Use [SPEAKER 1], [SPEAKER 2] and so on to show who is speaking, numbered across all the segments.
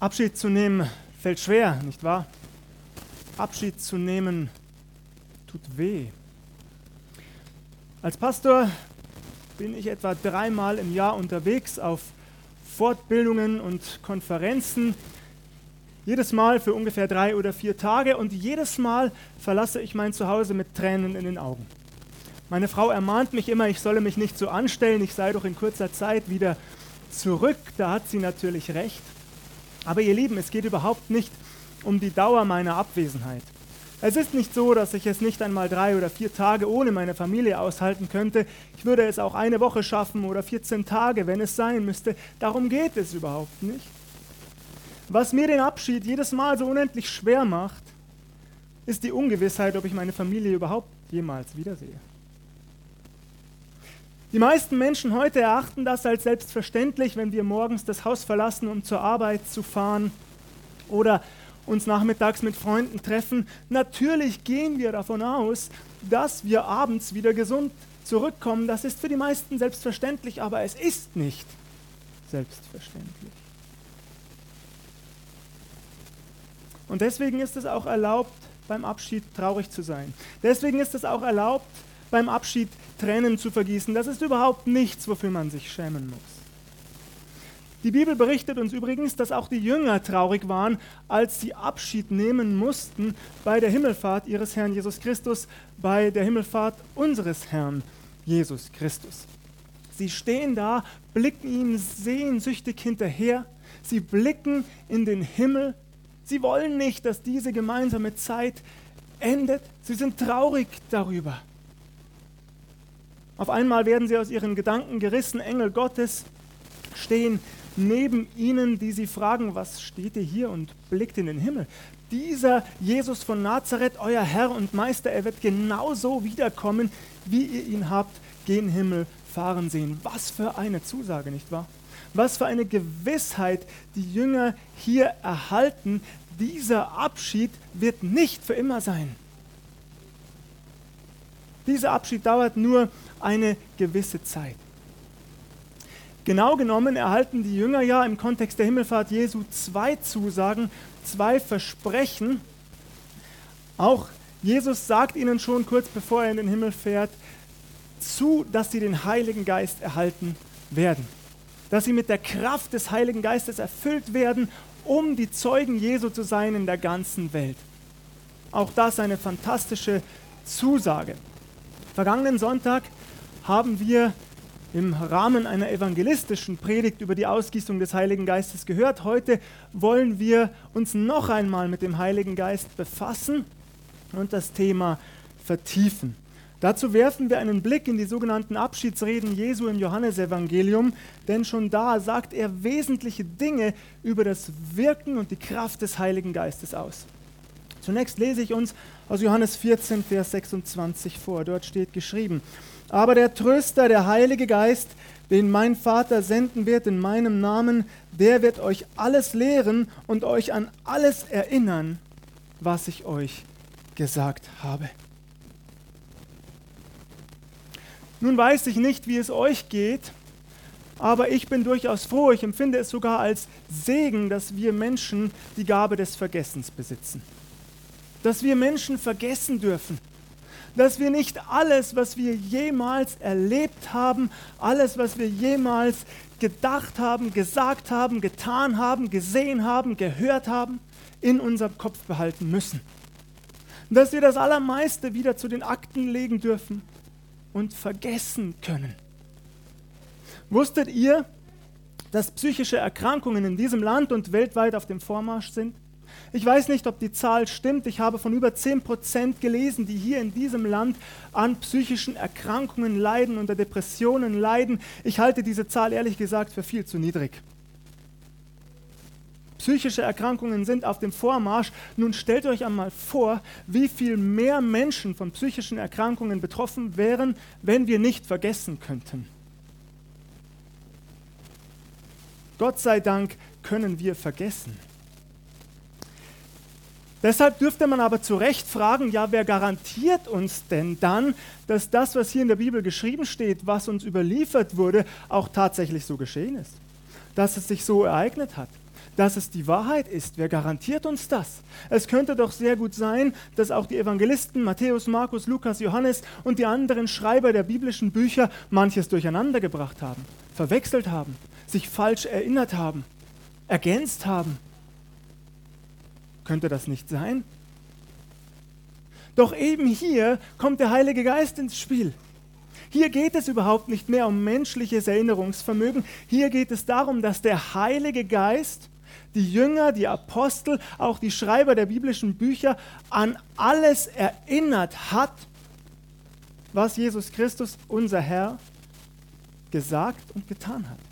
[SPEAKER 1] Abschied zu nehmen fällt schwer, nicht wahr? Abschied zu nehmen tut weh. Als Pastor bin ich etwa dreimal im Jahr unterwegs auf Fortbildungen und Konferenzen. Jedes Mal für ungefähr drei oder vier Tage und jedes Mal verlasse ich mein Zuhause mit Tränen in den Augen. Meine Frau ermahnt mich immer, ich solle mich nicht so anstellen, ich sei doch in kurzer Zeit wieder zurück. Da hat sie natürlich recht. Aber ihr Lieben, es geht überhaupt nicht um die Dauer meiner Abwesenheit. Es ist nicht so, dass ich es nicht einmal drei oder vier Tage ohne meine Familie aushalten könnte. Ich würde es auch eine Woche schaffen oder 14 Tage, wenn es sein müsste. Darum geht es überhaupt nicht. Was mir den Abschied jedes Mal so unendlich schwer macht, ist die Ungewissheit, ob ich meine Familie überhaupt jemals wiedersehe. Die meisten Menschen heute erachten das als selbstverständlich, wenn wir morgens das Haus verlassen, um zur Arbeit zu fahren oder uns nachmittags mit Freunden treffen. Natürlich gehen wir davon aus, dass wir abends wieder gesund zurückkommen. Das ist für die meisten selbstverständlich, aber es ist nicht selbstverständlich. Und deswegen ist es auch erlaubt, beim Abschied traurig zu sein. Deswegen ist es auch erlaubt, beim Abschied Tränen zu vergießen. Das ist überhaupt nichts, wofür man sich schämen muss. Die Bibel berichtet uns übrigens, dass auch die Jünger traurig waren, als sie Abschied nehmen mussten bei der Himmelfahrt ihres Herrn Jesus Christus, bei der Himmelfahrt unseres Herrn Jesus Christus. Sie stehen da, blicken ihm sehnsüchtig hinterher, sie blicken in den Himmel, sie wollen nicht, dass diese gemeinsame Zeit endet, sie sind traurig darüber. Auf einmal werden sie aus ihren Gedanken gerissen, Engel Gottes stehen neben ihnen, die sie fragen, was steht ihr hier und blickt in den Himmel. Dieser Jesus von Nazareth, euer Herr und Meister, er wird genauso wiederkommen, wie ihr ihn habt gen Himmel fahren sehen. Was für eine Zusage, nicht wahr? Was für eine Gewissheit die Jünger hier erhalten. Dieser Abschied wird nicht für immer sein. Dieser Abschied dauert nur eine gewisse Zeit. Genau genommen erhalten die Jünger ja im Kontext der Himmelfahrt Jesu zwei Zusagen, zwei Versprechen. Auch Jesus sagt ihnen schon kurz bevor er in den Himmel fährt, zu, dass sie den Heiligen Geist erhalten werden. Dass sie mit der Kraft des Heiligen Geistes erfüllt werden, um die Zeugen Jesu zu sein in der ganzen Welt. Auch das eine fantastische Zusage. Vergangenen Sonntag haben wir im Rahmen einer evangelistischen Predigt über die Ausgießung des Heiligen Geistes gehört. Heute wollen wir uns noch einmal mit dem Heiligen Geist befassen und das Thema vertiefen. Dazu werfen wir einen Blick in die sogenannten Abschiedsreden Jesu im Johannesevangelium, denn schon da sagt er wesentliche Dinge über das Wirken und die Kraft des Heiligen Geistes aus. Zunächst lese ich uns aus Johannes 14, Vers 26 vor. Dort steht geschrieben, aber der Tröster, der Heilige Geist, den mein Vater senden wird in meinem Namen, der wird euch alles lehren und euch an alles erinnern, was ich euch gesagt habe. Nun weiß ich nicht, wie es euch geht, aber ich bin durchaus froh, ich empfinde es sogar als Segen, dass wir Menschen die Gabe des Vergessens besitzen. Dass wir Menschen vergessen dürfen dass wir nicht alles, was wir jemals erlebt haben, alles, was wir jemals gedacht haben, gesagt haben, getan haben, gesehen haben, gehört haben, in unserem Kopf behalten müssen. Dass wir das Allermeiste wieder zu den Akten legen dürfen und vergessen können. Wusstet ihr, dass psychische Erkrankungen in diesem Land und weltweit auf dem Vormarsch sind? Ich weiß nicht, ob die Zahl stimmt. Ich habe von über 10 Prozent gelesen, die hier in diesem Land an psychischen Erkrankungen leiden, unter Depressionen leiden. Ich halte diese Zahl ehrlich gesagt für viel zu niedrig. Psychische Erkrankungen sind auf dem Vormarsch. Nun stellt euch einmal vor, wie viel mehr Menschen von psychischen Erkrankungen betroffen wären, wenn wir nicht vergessen könnten. Gott sei Dank können wir vergessen. Deshalb dürfte man aber zu Recht fragen, ja, wer garantiert uns denn dann, dass das, was hier in der Bibel geschrieben steht, was uns überliefert wurde, auch tatsächlich so geschehen ist? Dass es sich so ereignet hat? dass es die Wahrheit ist. Wer garantiert uns das? Es könnte doch sehr gut sein, dass auch die Evangelisten Matthäus, Markus, Lukas, Johannes und die anderen Schreiber der biblischen Bücher manches durcheinandergebracht haben, verwechselt haben, sich falsch erinnert haben, ergänzt haben. Könnte das nicht sein? Doch eben hier kommt der Heilige Geist ins Spiel. Hier geht es überhaupt nicht mehr um menschliches Erinnerungsvermögen. Hier geht es darum, dass der Heilige Geist die Jünger, die Apostel, auch die Schreiber der biblischen Bücher an alles erinnert hat, was Jesus Christus, unser Herr, gesagt und getan hat.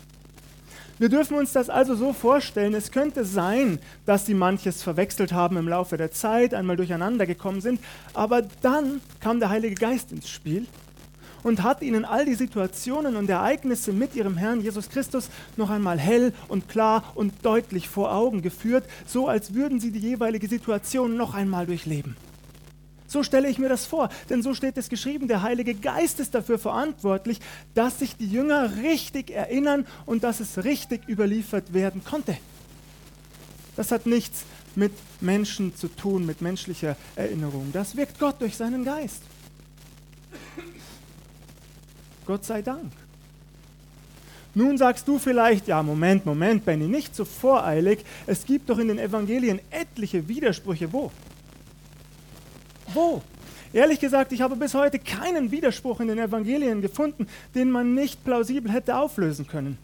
[SPEAKER 1] Wir dürfen uns das also so vorstellen, es könnte sein, dass sie manches verwechselt haben im Laufe der Zeit, einmal durcheinander gekommen sind, aber dann kam der Heilige Geist ins Spiel und hat ihnen all die Situationen und Ereignisse mit ihrem Herrn Jesus Christus noch einmal hell und klar und deutlich vor Augen geführt, so als würden sie die jeweilige Situation noch einmal durchleben. So stelle ich mir das vor, denn so steht es geschrieben, der Heilige Geist ist dafür verantwortlich, dass sich die Jünger richtig erinnern und dass es richtig überliefert werden konnte. Das hat nichts mit Menschen zu tun, mit menschlicher Erinnerung. Das wirkt Gott durch seinen Geist. Gott sei Dank. Nun sagst du vielleicht, ja, Moment, Moment, Benny, nicht so voreilig. Es gibt doch in den Evangelien etliche Widersprüche. Wo? Wo? Ehrlich gesagt, ich habe bis heute keinen Widerspruch in den Evangelien gefunden, den man nicht plausibel hätte auflösen können.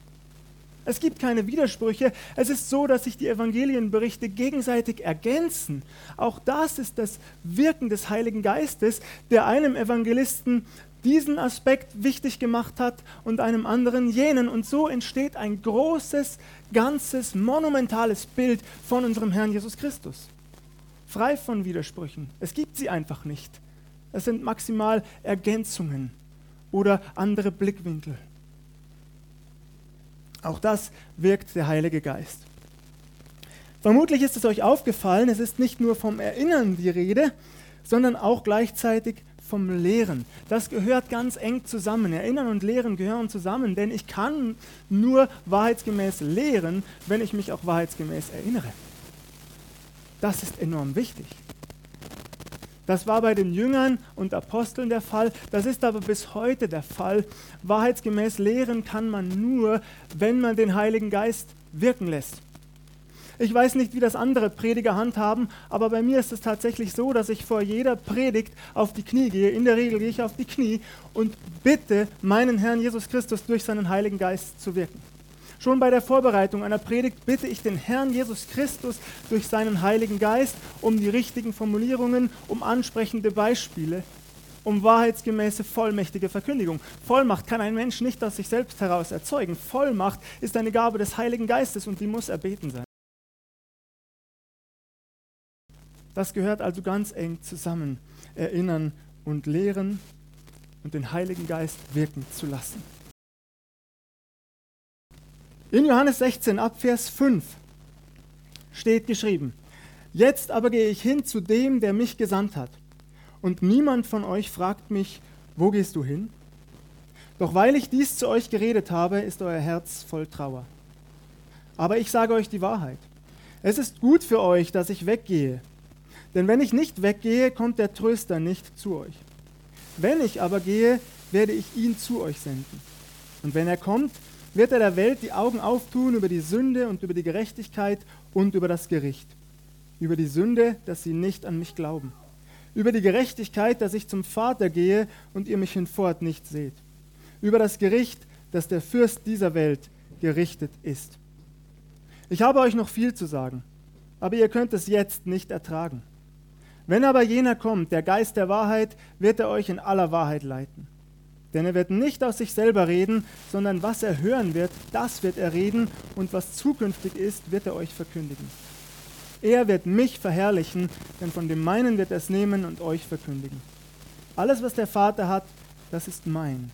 [SPEAKER 1] Es gibt keine Widersprüche. Es ist so, dass sich die Evangelienberichte gegenseitig ergänzen. Auch das ist das Wirken des Heiligen Geistes, der einem Evangelisten diesen Aspekt wichtig gemacht hat und einem anderen jenen. Und so entsteht ein großes, ganzes, monumentales Bild von unserem Herrn Jesus Christus. Frei von Widersprüchen. Es gibt sie einfach nicht. Es sind maximal Ergänzungen oder andere Blickwinkel. Auch das wirkt der Heilige Geist. Vermutlich ist es euch aufgefallen, es ist nicht nur vom Erinnern die Rede, sondern auch gleichzeitig vom Lehren. Das gehört ganz eng zusammen. Erinnern und Lehren gehören zusammen, denn ich kann nur wahrheitsgemäß lehren, wenn ich mich auch wahrheitsgemäß erinnere. Das ist enorm wichtig. Das war bei den Jüngern und Aposteln der Fall, das ist aber bis heute der Fall. Wahrheitsgemäß lehren kann man nur, wenn man den Heiligen Geist wirken lässt. Ich weiß nicht, wie das andere Prediger handhaben, aber bei mir ist es tatsächlich so, dass ich vor jeder Predigt auf die Knie gehe. In der Regel gehe ich auf die Knie und bitte meinen Herrn Jesus Christus durch seinen Heiligen Geist zu wirken. Schon bei der Vorbereitung einer Predigt bitte ich den Herrn Jesus Christus durch seinen Heiligen Geist um die richtigen Formulierungen, um ansprechende Beispiele, um wahrheitsgemäße vollmächtige Verkündigung. Vollmacht kann ein Mensch nicht aus sich selbst heraus erzeugen. Vollmacht ist eine Gabe des Heiligen Geistes und die muss erbeten sein. Das gehört also ganz eng zusammen. Erinnern und lehren und den Heiligen Geist wirken zu lassen. In Johannes 16 ab Vers 5 steht geschrieben, Jetzt aber gehe ich hin zu dem, der mich gesandt hat. Und niemand von euch fragt mich, wo gehst du hin? Doch weil ich dies zu euch geredet habe, ist euer Herz voll Trauer. Aber ich sage euch die Wahrheit. Es ist gut für euch, dass ich weggehe denn wenn ich nicht weggehe, kommt der Tröster nicht zu euch. Wenn ich aber gehe, werde ich ihn zu euch senden. Und wenn er kommt, wird er der Welt die Augen auftun über die Sünde und über die Gerechtigkeit und über das Gericht. Über die Sünde, dass sie nicht an mich glauben. Über die Gerechtigkeit, dass ich zum Vater gehe und ihr mich hinfort nicht seht. Über das Gericht, dass der Fürst dieser Welt gerichtet ist. Ich habe euch noch viel zu sagen, aber ihr könnt es jetzt nicht ertragen. Wenn aber jener kommt, der Geist der Wahrheit, wird er euch in aller Wahrheit leiten. Denn er wird nicht aus sich selber reden, sondern was er hören wird, das wird er reden, und was zukünftig ist, wird er euch verkündigen. Er wird mich verherrlichen, denn von dem meinen wird er es nehmen und euch verkündigen. Alles, was der Vater hat, das ist mein.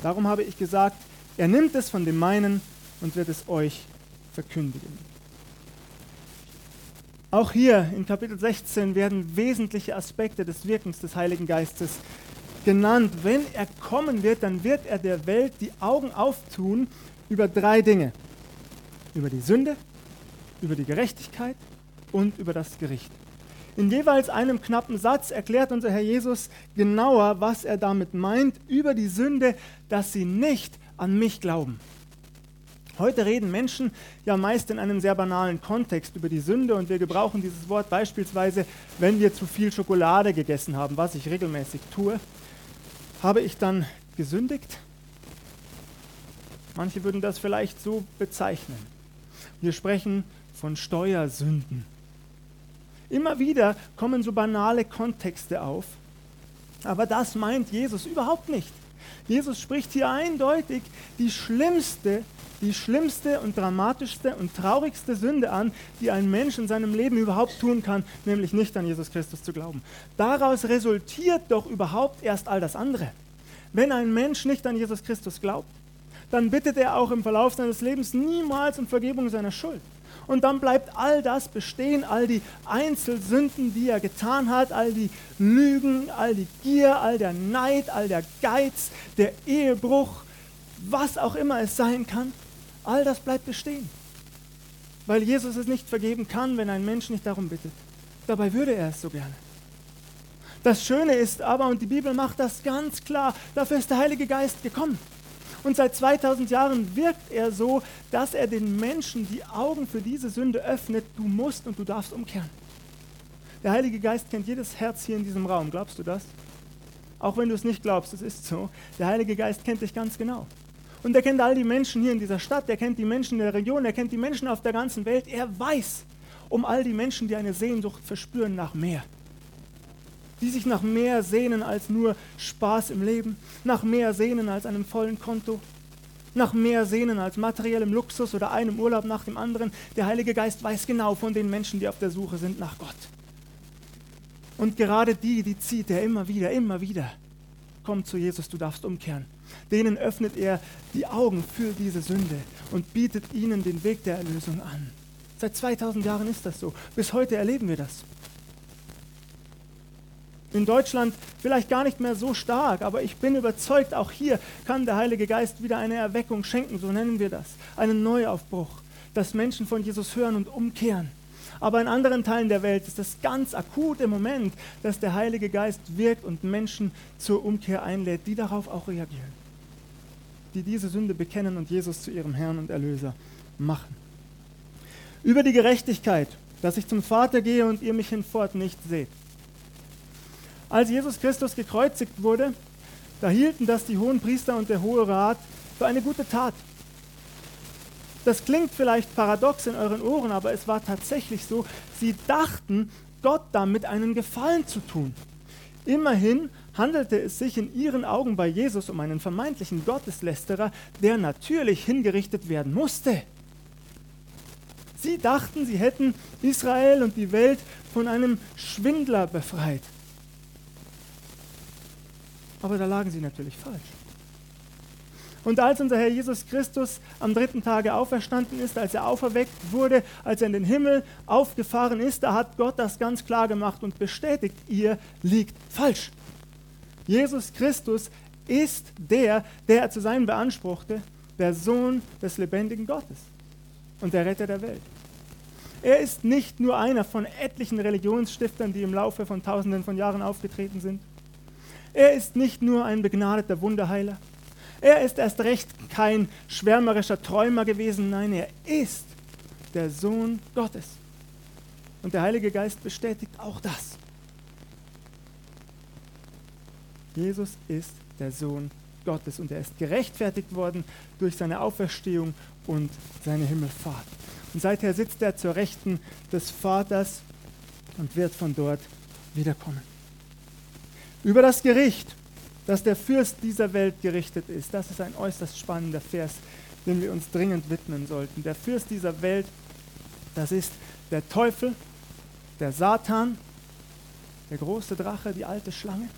[SPEAKER 1] Darum habe ich gesagt, er nimmt es von dem meinen und wird es euch verkündigen. Auch hier in Kapitel 16 werden wesentliche Aspekte des Wirkens des Heiligen Geistes genannt. Wenn er kommen wird, dann wird er der Welt die Augen auftun über drei Dinge. Über die Sünde, über die Gerechtigkeit und über das Gericht. In jeweils einem knappen Satz erklärt unser Herr Jesus genauer, was er damit meint, über die Sünde, dass sie nicht an mich glauben. Heute reden Menschen ja meist in einem sehr banalen Kontext über die Sünde und wir gebrauchen dieses Wort beispielsweise, wenn wir zu viel Schokolade gegessen haben, was ich regelmäßig tue. Habe ich dann gesündigt? Manche würden das vielleicht so bezeichnen. Wir sprechen von Steuersünden. Immer wieder kommen so banale Kontexte auf, aber das meint Jesus überhaupt nicht. Jesus spricht hier eindeutig die schlimmste, die schlimmste und dramatischste und traurigste Sünde an, die ein Mensch in seinem Leben überhaupt tun kann, nämlich nicht an Jesus Christus zu glauben. Daraus resultiert doch überhaupt erst all das andere. Wenn ein Mensch nicht an Jesus Christus glaubt, dann bittet er auch im Verlauf seines Lebens niemals um Vergebung seiner Schuld. Und dann bleibt all das bestehen, all die Einzelsünden, die er getan hat, all die Lügen, all die Gier, all der Neid, all der Geiz, der Ehebruch, was auch immer es sein kann, all das bleibt bestehen. Weil Jesus es nicht vergeben kann, wenn ein Mensch nicht darum bittet. Dabei würde er es so gerne. Das Schöne ist aber, und die Bibel macht das ganz klar, dafür ist der Heilige Geist gekommen. Und seit 2000 Jahren wirkt er so, dass er den Menschen die Augen für diese Sünde öffnet. Du musst und du darfst umkehren. Der Heilige Geist kennt jedes Herz hier in diesem Raum. Glaubst du das? Auch wenn du es nicht glaubst, es ist so. Der Heilige Geist kennt dich ganz genau. Und er kennt all die Menschen hier in dieser Stadt, er kennt die Menschen in der Region, er kennt die Menschen auf der ganzen Welt. Er weiß um all die Menschen, die eine Sehnsucht verspüren nach mehr die sich nach mehr sehnen als nur Spaß im Leben, nach mehr sehnen als einem vollen Konto, nach mehr sehnen als materiellem Luxus oder einem Urlaub nach dem anderen. Der Heilige Geist weiß genau von den Menschen, die auf der Suche sind nach Gott. Und gerade die, die zieht er immer wieder, immer wieder. Komm zu Jesus, du darfst umkehren. Denen öffnet er die Augen für diese Sünde und bietet ihnen den Weg der Erlösung an. Seit 2000 Jahren ist das so. Bis heute erleben wir das in Deutschland vielleicht gar nicht mehr so stark, aber ich bin überzeugt, auch hier kann der Heilige Geist wieder eine Erweckung schenken, so nennen wir das, einen Neuaufbruch, dass Menschen von Jesus hören und umkehren. Aber in anderen Teilen der Welt ist es ganz akut im Moment, dass der Heilige Geist wirkt und Menschen zur Umkehr einlädt, die darauf auch reagieren, die diese Sünde bekennen und Jesus zu ihrem Herrn und Erlöser machen. Über die Gerechtigkeit, dass ich zum Vater gehe und ihr mich hinfort nicht seht. Als Jesus Christus gekreuzigt wurde, da hielten das die hohen Priester und der Hohe Rat für eine gute Tat. Das klingt vielleicht paradox in euren Ohren, aber es war tatsächlich so. Sie dachten, Gott damit einen Gefallen zu tun. Immerhin handelte es sich in ihren Augen bei Jesus um einen vermeintlichen Gotteslästerer, der natürlich hingerichtet werden musste. Sie dachten, sie hätten Israel und die Welt von einem Schwindler befreit. Aber da lagen sie natürlich falsch. Und als unser Herr Jesus Christus am dritten Tage auferstanden ist, als er auferweckt wurde, als er in den Himmel aufgefahren ist, da hat Gott das ganz klar gemacht und bestätigt, ihr liegt falsch. Jesus Christus ist der, der er zu sein beanspruchte, der Sohn des lebendigen Gottes und der Retter der Welt. Er ist nicht nur einer von etlichen Religionsstiftern, die im Laufe von Tausenden von Jahren aufgetreten sind. Er ist nicht nur ein begnadeter Wunderheiler. Er ist erst recht kein schwärmerischer Träumer gewesen. Nein, er ist der Sohn Gottes. Und der Heilige Geist bestätigt auch das. Jesus ist der Sohn Gottes und er ist gerechtfertigt worden durch seine Auferstehung und seine Himmelfahrt. Und seither sitzt er zur Rechten des Vaters und wird von dort wiederkommen. Über das Gericht, das der Fürst dieser Welt gerichtet ist. Das ist ein äußerst spannender Vers, dem wir uns dringend widmen sollten. Der Fürst dieser Welt, das ist der Teufel, der Satan, der große Drache, die alte Schlange,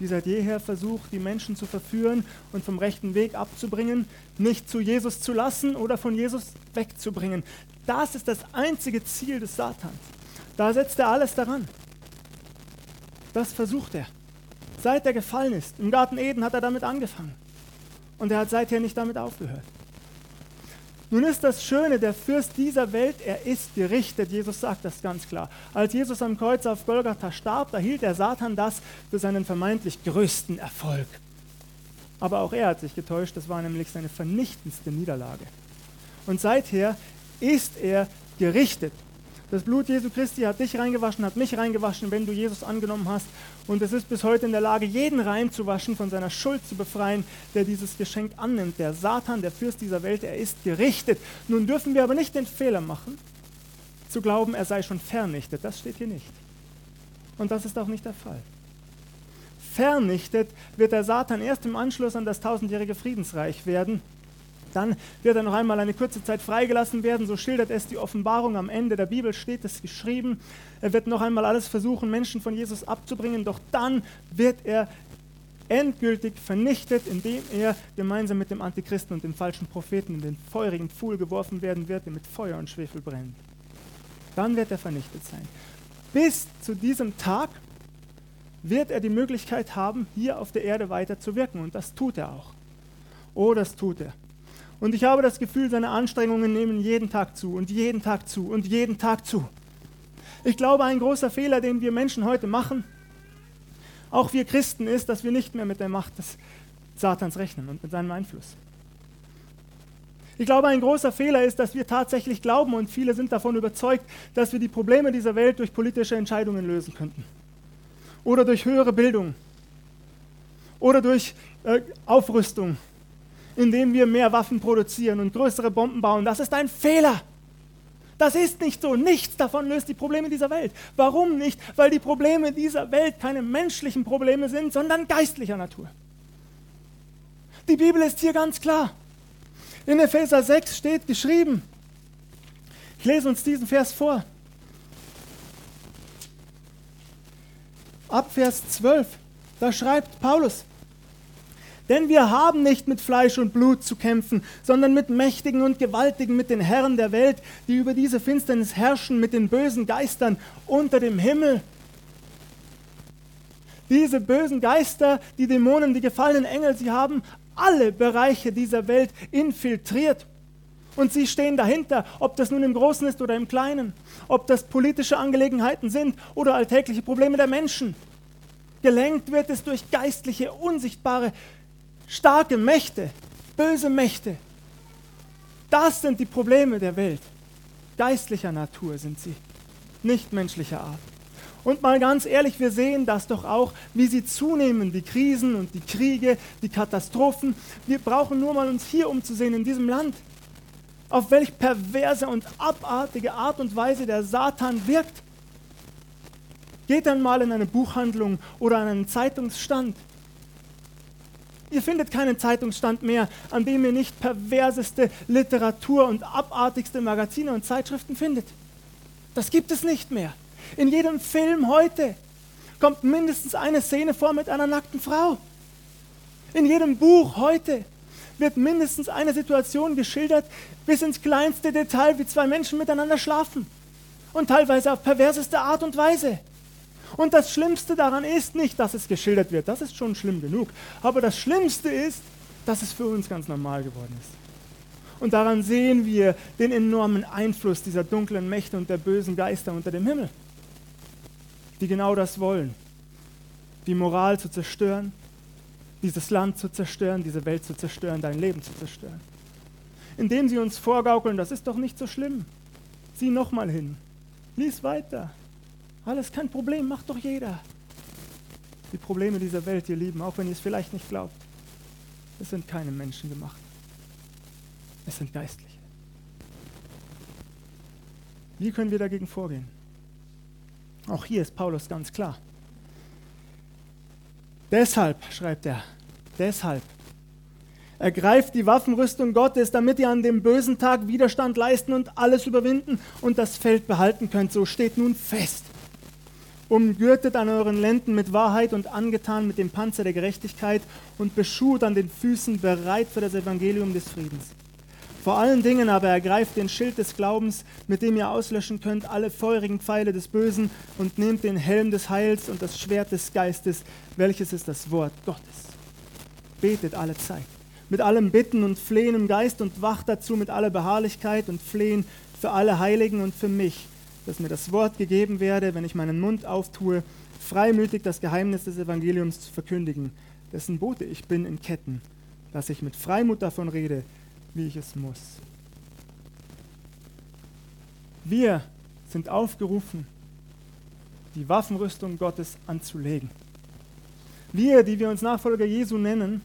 [SPEAKER 1] die seit jeher versucht, die Menschen zu verführen und vom rechten Weg abzubringen, nicht zu Jesus zu lassen oder von Jesus wegzubringen. Das ist das einzige Ziel des Satans. Da setzt er alles daran. Das versucht er seit er gefallen ist. Im Garten Eden hat er damit angefangen. Und er hat seither nicht damit aufgehört. Nun ist das Schöne, der Fürst dieser Welt, er ist gerichtet. Jesus sagt das ganz klar. Als Jesus am Kreuz auf Golgatha starb, da hielt der Satan das für seinen vermeintlich größten Erfolg. Aber auch er hat sich getäuscht, das war nämlich seine vernichtendste Niederlage. Und seither ist er gerichtet. Das Blut Jesu Christi hat dich reingewaschen, hat mich reingewaschen, wenn du Jesus angenommen hast. Und es ist bis heute in der Lage, jeden reinzuwaschen, von seiner Schuld zu befreien, der dieses Geschenk annimmt. Der Satan, der Fürst dieser Welt, er ist gerichtet. Nun dürfen wir aber nicht den Fehler machen, zu glauben, er sei schon vernichtet. Das steht hier nicht. Und das ist auch nicht der Fall. Vernichtet wird der Satan erst im Anschluss an das tausendjährige Friedensreich werden dann wird er noch einmal eine kurze Zeit freigelassen werden. So schildert es die Offenbarung. Am Ende der Bibel steht es geschrieben. Er wird noch einmal alles versuchen, Menschen von Jesus abzubringen. Doch dann wird er endgültig vernichtet, indem er gemeinsam mit dem Antichristen und dem falschen Propheten in den feurigen Pfuhl geworfen werden wird, der mit Feuer und Schwefel brennt. Dann wird er vernichtet sein. Bis zu diesem Tag wird er die Möglichkeit haben, hier auf der Erde weiter zu wirken. Und das tut er auch. Oh, das tut er. Und ich habe das Gefühl, seine Anstrengungen nehmen jeden Tag zu und jeden Tag zu und jeden Tag zu. Ich glaube, ein großer Fehler, den wir Menschen heute machen, auch wir Christen, ist, dass wir nicht mehr mit der Macht des Satans rechnen und mit seinem Einfluss. Ich glaube, ein großer Fehler ist, dass wir tatsächlich glauben und viele sind davon überzeugt, dass wir die Probleme dieser Welt durch politische Entscheidungen lösen könnten. Oder durch höhere Bildung. Oder durch äh, Aufrüstung indem wir mehr Waffen produzieren und größere Bomben bauen. Das ist ein Fehler. Das ist nicht so. Nichts davon löst die Probleme dieser Welt. Warum nicht? Weil die Probleme dieser Welt keine menschlichen Probleme sind, sondern geistlicher Natur. Die Bibel ist hier ganz klar. In Epheser 6 steht geschrieben, ich lese uns diesen Vers vor. Ab Vers 12, da schreibt Paulus, denn wir haben nicht mit Fleisch und Blut zu kämpfen, sondern mit Mächtigen und Gewaltigen, mit den Herren der Welt, die über diese Finsternis herrschen, mit den bösen Geistern unter dem Himmel. Diese bösen Geister, die Dämonen, die gefallenen Engel, sie haben alle Bereiche dieser Welt infiltriert. Und sie stehen dahinter, ob das nun im Großen ist oder im Kleinen, ob das politische Angelegenheiten sind oder alltägliche Probleme der Menschen. Gelenkt wird es durch geistliche, unsichtbare starke Mächte, böse Mächte. Das sind die Probleme der Welt. Geistlicher Natur sind sie, nicht menschlicher Art. Und mal ganz ehrlich, wir sehen das doch auch, wie sie zunehmen, die Krisen und die Kriege, die Katastrophen. Wir brauchen nur mal uns hier umzusehen in diesem Land, auf welch perverse und abartige Art und Weise der Satan wirkt. Geht dann mal in eine Buchhandlung oder an einen Zeitungsstand Ihr findet keinen Zeitungsstand mehr, an dem ihr nicht perverseste Literatur und abartigste Magazine und Zeitschriften findet. Das gibt es nicht mehr. In jedem Film heute kommt mindestens eine Szene vor mit einer nackten Frau. In jedem Buch heute wird mindestens eine Situation geschildert, bis ins kleinste Detail, wie zwei Menschen miteinander schlafen. Und teilweise auf perverseste Art und Weise. Und das Schlimmste daran ist nicht, dass es geschildert wird, das ist schon schlimm genug. Aber das Schlimmste ist, dass es für uns ganz normal geworden ist. Und daran sehen wir den enormen Einfluss dieser dunklen Mächte und der bösen Geister unter dem Himmel, die genau das wollen. Die Moral zu zerstören, dieses Land zu zerstören, diese Welt zu zerstören, dein Leben zu zerstören. Indem sie uns vorgaukeln, das ist doch nicht so schlimm. Sieh nochmal hin. Lies weiter. Alles kein Problem, macht doch jeder. Die Probleme dieser Welt, ihr Lieben, auch wenn ihr es vielleicht nicht glaubt, es sind keine Menschen gemacht. Es sind geistliche. Wie können wir dagegen vorgehen? Auch hier ist Paulus ganz klar. Deshalb, schreibt er, deshalb Ergreift die Waffenrüstung Gottes, damit ihr an dem bösen Tag Widerstand leisten und alles überwinden und das Feld behalten könnt. So steht nun fest umgürtet an euren Lenden mit Wahrheit und angetan mit dem Panzer der Gerechtigkeit und beschut an den Füßen bereit für das Evangelium des Friedens. Vor allen Dingen aber ergreift den Schild des Glaubens, mit dem ihr auslöschen könnt alle feurigen Pfeile des Bösen und nehmt den Helm des Heils und das Schwert des Geistes, welches ist das Wort Gottes. Betet alle Zeit mit allem Bitten und Flehen im Geist und wacht dazu mit aller Beharrlichkeit und Flehen für alle Heiligen und für mich, dass mir das Wort gegeben werde, wenn ich meinen Mund auftue, freimütig das Geheimnis des Evangeliums zu verkündigen, dessen Bote ich bin in Ketten, dass ich mit Freimut davon rede, wie ich es muss. Wir sind aufgerufen, die Waffenrüstung Gottes anzulegen. Wir, die wir uns Nachfolger Jesu nennen,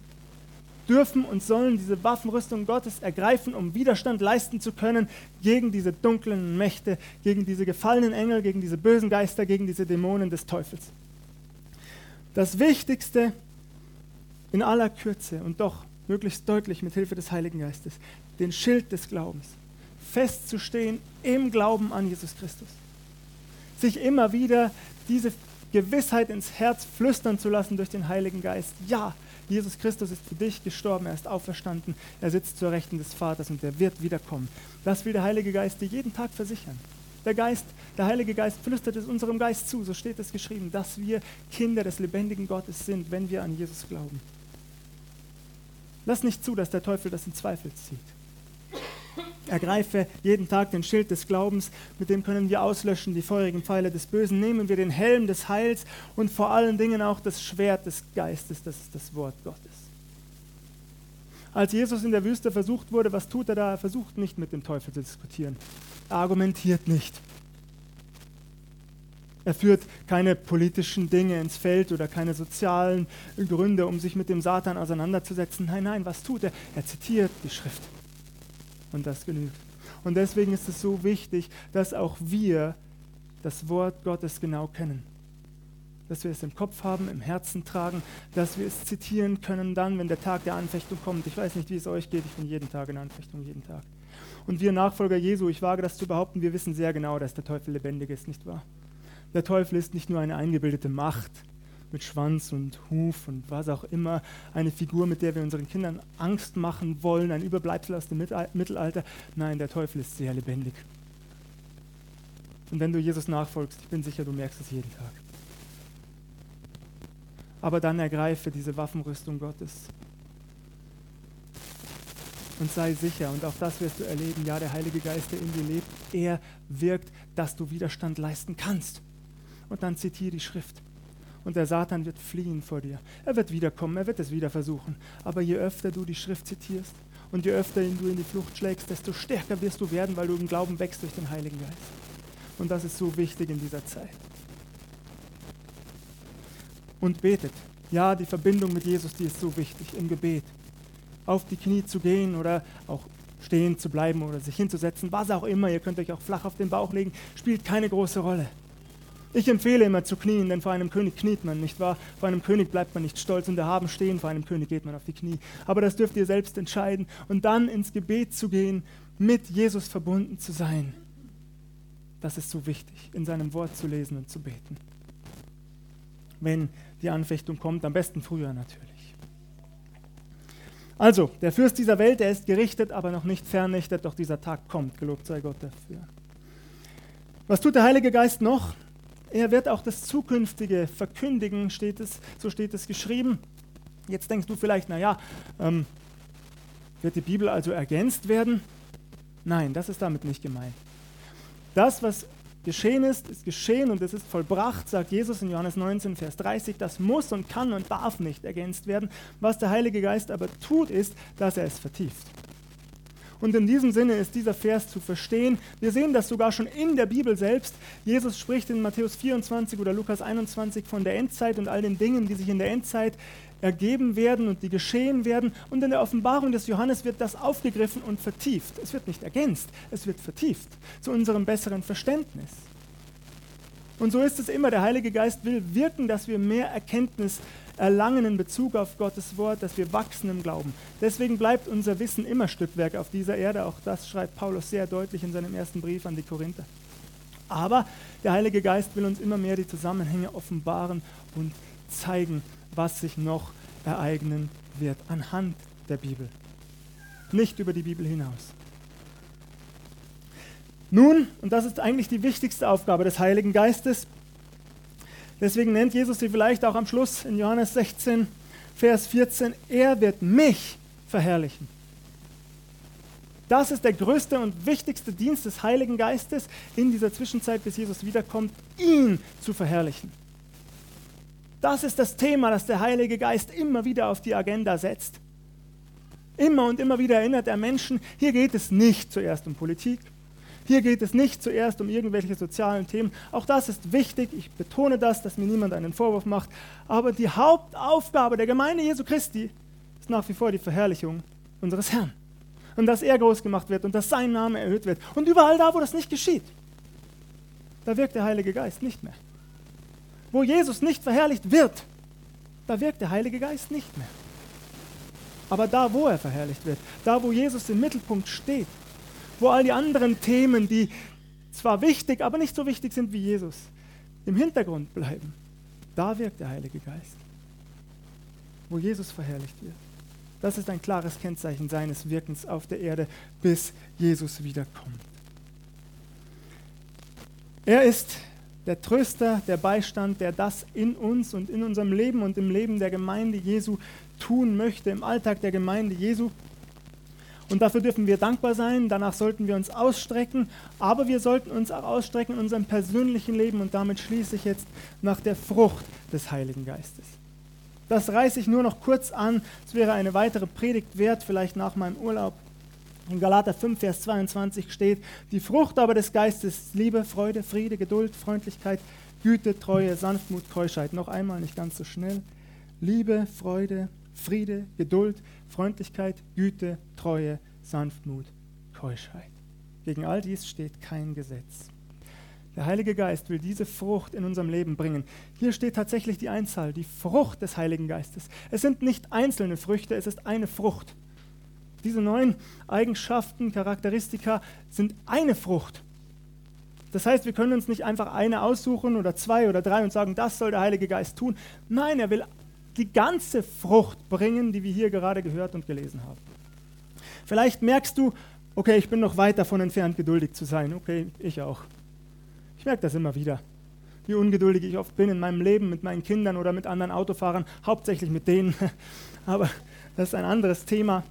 [SPEAKER 1] dürfen und sollen diese Waffenrüstung Gottes ergreifen, um Widerstand leisten zu können gegen diese dunklen Mächte, gegen diese gefallenen Engel, gegen diese bösen Geister, gegen diese Dämonen des Teufels. Das Wichtigste in aller Kürze und doch möglichst deutlich mit Hilfe des Heiligen Geistes, den Schild des Glaubens, festzustehen im Glauben an Jesus Christus. Sich immer wieder diese Gewissheit ins Herz flüstern zu lassen durch den Heiligen Geist. Ja, Jesus Christus ist für dich gestorben, er ist auferstanden, er sitzt zur Rechten des Vaters und er wird wiederkommen. Das will der Heilige Geist dir jeden Tag versichern. Der Geist, der Heilige Geist flüstert es unserem Geist zu, so steht es geschrieben, dass wir Kinder des lebendigen Gottes sind, wenn wir an Jesus glauben. Lass nicht zu, dass der Teufel das in Zweifel zieht. Ergreife jeden Tag den Schild des Glaubens, mit dem können wir auslöschen die feurigen Pfeile des Bösen. Nehmen wir den Helm des Heils und vor allen Dingen auch das Schwert des Geistes, das ist das Wort Gottes. Als Jesus in der Wüste versucht wurde, was tut er da? Er versucht nicht mit dem Teufel zu diskutieren. Er argumentiert nicht. Er führt keine politischen Dinge ins Feld oder keine sozialen Gründe, um sich mit dem Satan auseinanderzusetzen. Nein, nein, was tut er? Er zitiert die Schrift. Und das genügt. Und deswegen ist es so wichtig, dass auch wir das Wort Gottes genau kennen. Dass wir es im Kopf haben, im Herzen tragen, dass wir es zitieren können dann, wenn der Tag der Anfechtung kommt. Ich weiß nicht, wie es euch geht, ich bin jeden Tag in Anfechtung, jeden Tag. Und wir Nachfolger Jesu, ich wage das zu behaupten, wir wissen sehr genau, dass der Teufel lebendig ist, nicht wahr? Der Teufel ist nicht nur eine eingebildete Macht, mit Schwanz und Huf und was auch immer, eine Figur, mit der wir unseren Kindern Angst machen wollen, ein Überbleibsel aus dem Mittelalter. Nein, der Teufel ist sehr lebendig. Und wenn du Jesus nachfolgst, ich bin sicher, du merkst es jeden Tag. Aber dann ergreife diese Waffenrüstung Gottes. Und sei sicher, und auch das wirst du erleben, ja, der Heilige Geist, der in dir lebt, er wirkt, dass du Widerstand leisten kannst. Und dann zitiere die Schrift und der Satan wird fliehen vor dir. Er wird wiederkommen, er wird es wieder versuchen. Aber je öfter du die Schrift zitierst und je öfter du in die Flucht schlägst, desto stärker wirst du werden, weil du im Glauben wächst durch den Heiligen Geist. Und das ist so wichtig in dieser Zeit. Und betet. Ja, die Verbindung mit Jesus, die ist so wichtig im Gebet. Auf die Knie zu gehen oder auch stehen zu bleiben oder sich hinzusetzen, was auch immer. Ihr könnt euch auch flach auf den Bauch legen, spielt keine große Rolle. Ich empfehle immer zu knien, denn vor einem König kniet man, nicht wahr? Vor einem König bleibt man nicht stolz und erhaben stehen, vor einem König geht man auf die Knie. Aber das dürft ihr selbst entscheiden und dann ins Gebet zu gehen, mit Jesus verbunden zu sein. Das ist so wichtig, in seinem Wort zu lesen und zu beten. Wenn die Anfechtung kommt, am besten früher natürlich. Also, der Fürst dieser Welt, der ist gerichtet, aber noch nicht vernichtet, doch dieser Tag kommt. Gelobt sei Gott dafür. Was tut der Heilige Geist noch? Er wird auch das Zukünftige verkündigen, steht es, so steht es geschrieben. Jetzt denkst du vielleicht, naja, ähm, wird die Bibel also ergänzt werden? Nein, das ist damit nicht gemeint. Das, was geschehen ist, ist geschehen und es ist vollbracht, sagt Jesus in Johannes 19, Vers 30. Das muss und kann und darf nicht ergänzt werden. Was der Heilige Geist aber tut, ist, dass er es vertieft. Und in diesem Sinne ist dieser Vers zu verstehen. Wir sehen das sogar schon in der Bibel selbst. Jesus spricht in Matthäus 24 oder Lukas 21 von der Endzeit und all den Dingen, die sich in der Endzeit ergeben werden und die geschehen werden. Und in der Offenbarung des Johannes wird das aufgegriffen und vertieft. Es wird nicht ergänzt, es wird vertieft zu unserem besseren Verständnis. Und so ist es immer. Der Heilige Geist will wirken, dass wir mehr Erkenntnis erlangen in Bezug auf Gottes Wort, dass wir wachsen im Glauben. Deswegen bleibt unser Wissen immer Stückwerk auf dieser Erde. Auch das schreibt Paulus sehr deutlich in seinem ersten Brief an die Korinther. Aber der Heilige Geist will uns immer mehr die Zusammenhänge offenbaren und zeigen, was sich noch ereignen wird anhand der Bibel. Nicht über die Bibel hinaus. Nun, und das ist eigentlich die wichtigste Aufgabe des Heiligen Geistes, Deswegen nennt Jesus sie vielleicht auch am Schluss in Johannes 16, Vers 14, er wird mich verherrlichen. Das ist der größte und wichtigste Dienst des Heiligen Geistes in dieser Zwischenzeit, bis Jesus wiederkommt, ihn zu verherrlichen. Das ist das Thema, das der Heilige Geist immer wieder auf die Agenda setzt. Immer und immer wieder erinnert er Menschen, hier geht es nicht zuerst um Politik, hier geht es nicht zuerst um irgendwelche sozialen Themen. Auch das ist wichtig, ich betone das, dass mir niemand einen Vorwurf macht. Aber die Hauptaufgabe der Gemeinde Jesu Christi ist nach wie vor die Verherrlichung unseres Herrn und dass er groß gemacht wird und dass sein Name erhöht wird. Und überall da, wo das nicht geschieht, da wirkt der Heilige Geist nicht mehr. Wo Jesus nicht verherrlicht wird, da wirkt der Heilige Geist nicht mehr. Aber da, wo er verherrlicht wird, da, wo Jesus im Mittelpunkt steht, wo all die anderen Themen, die zwar wichtig, aber nicht so wichtig sind wie Jesus, im Hintergrund bleiben, da wirkt der Heilige Geist. Wo Jesus verherrlicht wird. Das ist ein klares Kennzeichen seines Wirkens auf der Erde, bis Jesus wiederkommt. Er ist der Tröster, der Beistand, der das in uns und in unserem Leben und im Leben der Gemeinde Jesu tun möchte, im Alltag der Gemeinde Jesu. Und dafür dürfen wir dankbar sein, danach sollten wir uns ausstrecken, aber wir sollten uns auch ausstrecken in unserem persönlichen Leben und damit schließe ich jetzt nach der Frucht des Heiligen Geistes. Das reiße ich nur noch kurz an. Es wäre eine weitere Predigt wert, vielleicht nach meinem Urlaub. In Galater 5, Vers 22 steht, die Frucht aber des Geistes ist Liebe, Freude, Friede, Geduld, Freundlichkeit, Güte, Treue, Sanftmut, Keuschheit. Noch einmal, nicht ganz so schnell. Liebe, Freude, Friede, Geduld, Freundlichkeit, Güte, Treue, Sanftmut, Keuschheit. Gegen all dies steht kein Gesetz. Der Heilige Geist will diese Frucht in unserem Leben bringen. Hier steht tatsächlich die Einzahl, die Frucht des Heiligen Geistes. Es sind nicht einzelne Früchte, es ist eine Frucht. Diese neun Eigenschaften, Charakteristika sind eine Frucht. Das heißt, wir können uns nicht einfach eine aussuchen oder zwei oder drei und sagen, das soll der Heilige Geist tun. Nein, er will die ganze Frucht bringen, die wir hier gerade gehört und gelesen haben. Vielleicht merkst du, okay, ich bin noch weit davon entfernt, geduldig zu sein. Okay, ich auch. Ich merke das immer wieder, wie ungeduldig ich oft bin in meinem Leben mit meinen Kindern oder mit anderen Autofahrern, hauptsächlich mit denen. Aber das ist ein anderes Thema.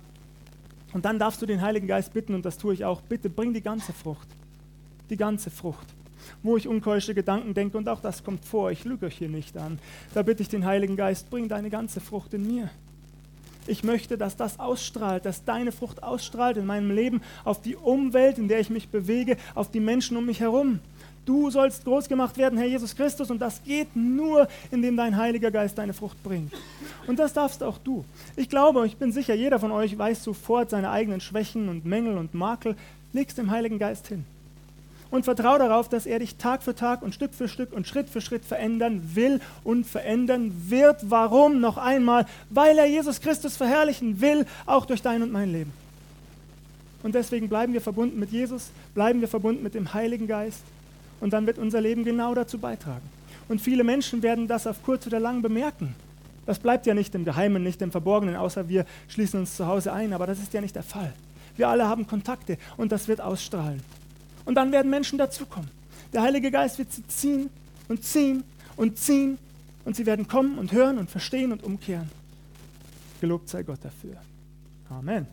[SPEAKER 1] Und dann darfst du den Heiligen Geist bitten, und das tue ich auch, bitte bring die ganze Frucht. Die ganze Frucht. Wo ich unkeusche Gedanken denke, und auch das kommt vor, ich lüge euch hier nicht an. Da bitte ich den Heiligen Geist, bring deine ganze Frucht in mir. Ich möchte, dass das ausstrahlt, dass deine Frucht ausstrahlt in meinem Leben auf die Umwelt, in der ich mich bewege, auf die Menschen um mich herum. Du sollst groß gemacht werden, Herr Jesus Christus, und das geht nur, indem dein Heiliger Geist deine Frucht bringt. Und das darfst auch du. Ich glaube, ich bin sicher, jeder von euch weiß sofort seine eigenen Schwächen und Mängel und Makel. Legst dem Heiligen Geist hin. Und vertraue darauf, dass er dich Tag für Tag und Stück für Stück und Schritt für Schritt verändern will und verändern wird. Warum? Noch einmal, weil er Jesus Christus verherrlichen will, auch durch dein und mein Leben. Und deswegen bleiben wir verbunden mit Jesus, bleiben wir verbunden mit dem Heiligen Geist und dann wird unser Leben genau dazu beitragen. Und viele Menschen werden das auf kurz oder lang bemerken. Das bleibt ja nicht im Geheimen, nicht im Verborgenen, außer wir schließen uns zu Hause ein, aber das ist ja nicht der Fall. Wir alle haben Kontakte und das wird ausstrahlen. Und dann werden Menschen dazukommen. Der Heilige Geist wird sie ziehen und ziehen und ziehen und sie werden kommen und hören und verstehen und umkehren. Gelobt sei Gott dafür. Amen.